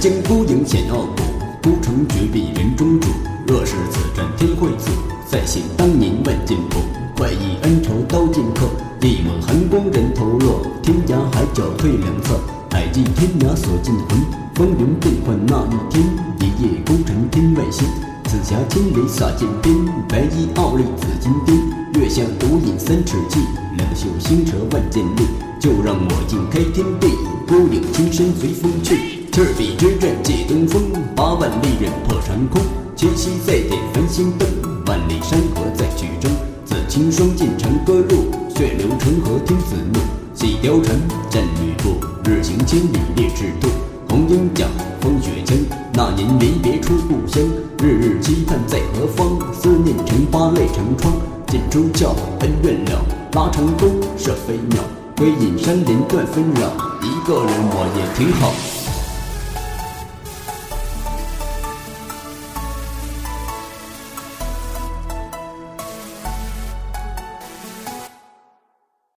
江孤影显傲骨，孤城绝壁人中主。若是此战天会祖，再现当年万剑谱。怪异恩仇刀剑客，一抹寒光人头落。天涯海角退两侧，海尽天涯锁尽魂。风云变幻那一天，一夜孤城天外星。紫霞千里洒剑边，白衣傲立紫金巅。月下独饮三尺气，两袖星蛇万剑力。就让我尽开天地，孤影青山随风去。赤壁之战借东风，八万利刃破长空。七夕再点繁星灯，万里山河再举征。紫青霜尽长歌入，血流成河听子怒。戏貂蝉，战吕布，日行千里猎赤兔。红缨甲，风雪枪，那年离别出故乡。日日期盼在何方？思念成疤泪成疮。剑出鞘，恩怨了，拉长弓射飞鸟。归隐山林断纷扰，一个人我也挺好。